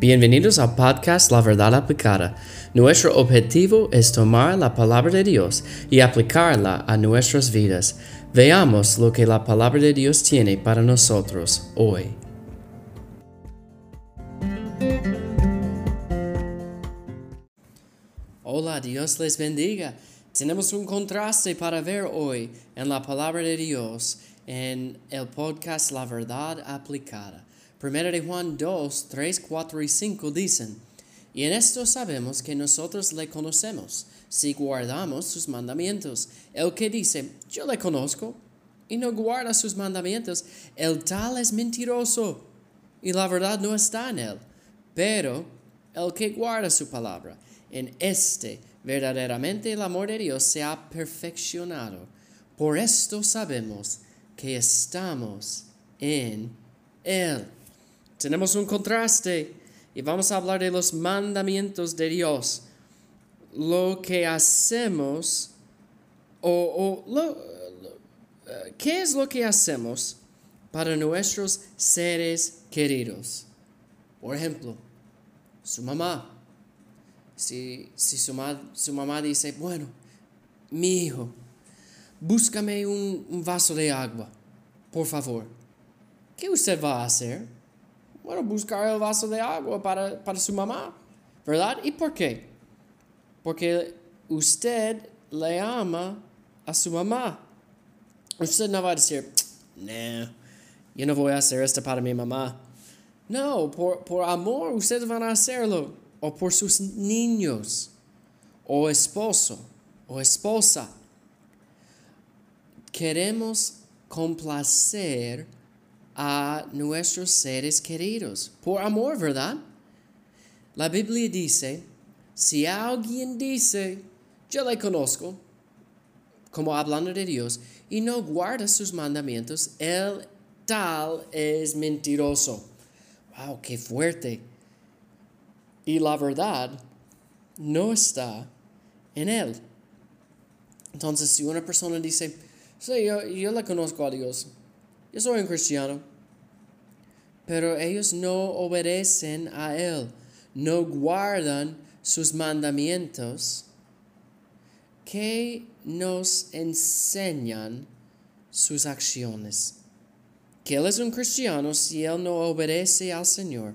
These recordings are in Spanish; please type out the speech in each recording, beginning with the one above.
Bienvenidos al podcast La Verdad Aplicada. Nuestro objetivo es tomar la palabra de Dios y aplicarla a nuestras vidas. Veamos lo que la palabra de Dios tiene para nosotros hoy. Hola, Dios les bendiga. Tenemos un contraste para ver hoy en la palabra de Dios en el podcast La Verdad Aplicada. Primera de Juan 2, 3, 4 y 5 dicen, y en esto sabemos que nosotros le conocemos, si guardamos sus mandamientos. El que dice, yo le conozco, y no guarda sus mandamientos, el tal es mentiroso, y la verdad no está en él. Pero el que guarda su palabra, en este verdaderamente el amor de Dios se ha perfeccionado. Por esto sabemos que estamos en él tenemos un contraste y vamos a hablar de los mandamientos de Dios. Lo que hacemos o, ¿qué es lo que hacemos para nuestros seres queridos? Por ejemplo, su mamá. Si, su, mamá dice, bueno, mi hijo, búscame un vaso de agua, por favor. ¿Qué usted va a hacer? Bueno, buscar el vaso de agua para, para su mamá, ¿verdad? ¿Y por qué? Porque usted le ama a su mamá. Usted no va a decir, no, yo no voy a hacer esto para mi mamá. No, por, por amor ustedes van a hacerlo. O por sus niños, o esposo, o esposa. Queremos complacer a nuestros seres queridos, por amor, ¿verdad? La Biblia dice, si alguien dice, yo le conozco, como hablando de Dios, y no guarda sus mandamientos, él tal es mentiroso. ¡Wow, qué fuerte! Y la verdad no está en él. Entonces, si una persona dice, sí, yo, yo le conozco a Dios, yo soy un cristiano, pero ellos no obedecen a Él, no guardan sus mandamientos. ¿Qué nos enseñan sus acciones? Que Él es un cristiano si Él no obedece al Señor.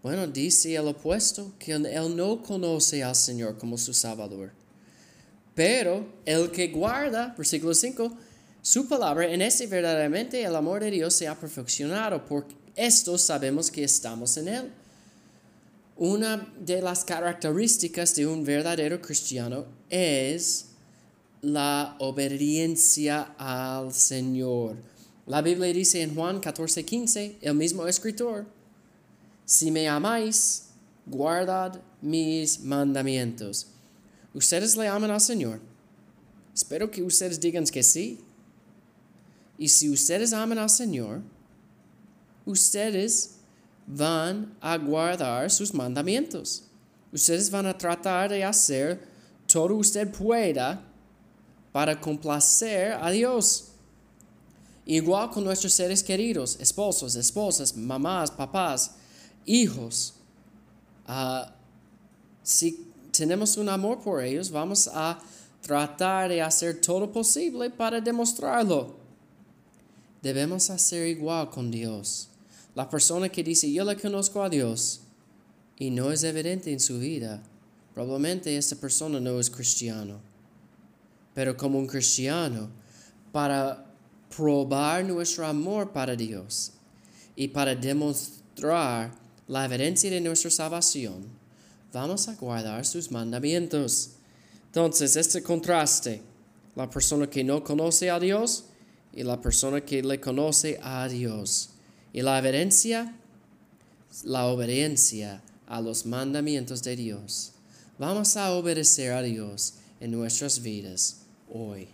Bueno, dice el opuesto, que Él no conoce al Señor como su Salvador. Pero el que guarda, versículo 5, su palabra, en ese verdaderamente el amor de Dios se ha perfeccionado. Por esto sabemos que estamos en Él. Una de las características de un verdadero cristiano es la obediencia al Señor. La Biblia dice en Juan 14, 15, el mismo escritor, si me amáis, guardad mis mandamientos. ¿Ustedes le aman al Señor? Espero que ustedes digan que sí. Y si ustedes aman al Señor, ustedes van a guardar sus mandamientos. Ustedes van a tratar de hacer todo usted pueda para complacer a Dios. Igual con nuestros seres queridos, esposos, esposas, mamás, papás, hijos. Ah, si tenemos un amor por ellos, vamos a tratar de hacer todo posible para demostrarlo debemos hacer igual con Dios. La persona que dice yo le conozco a Dios y no es evidente en su vida, probablemente esa persona no es cristiano. Pero como un cristiano, para probar nuestro amor para Dios y para demostrar la evidencia de nuestra salvación, vamos a guardar sus mandamientos. Entonces, este contraste, la persona que no conoce a Dios, y la persona que le conoce a Dios. Y la evidencia, la obediencia a los mandamientos de Dios. Vamos a obedecer a Dios en nuestras vidas hoy.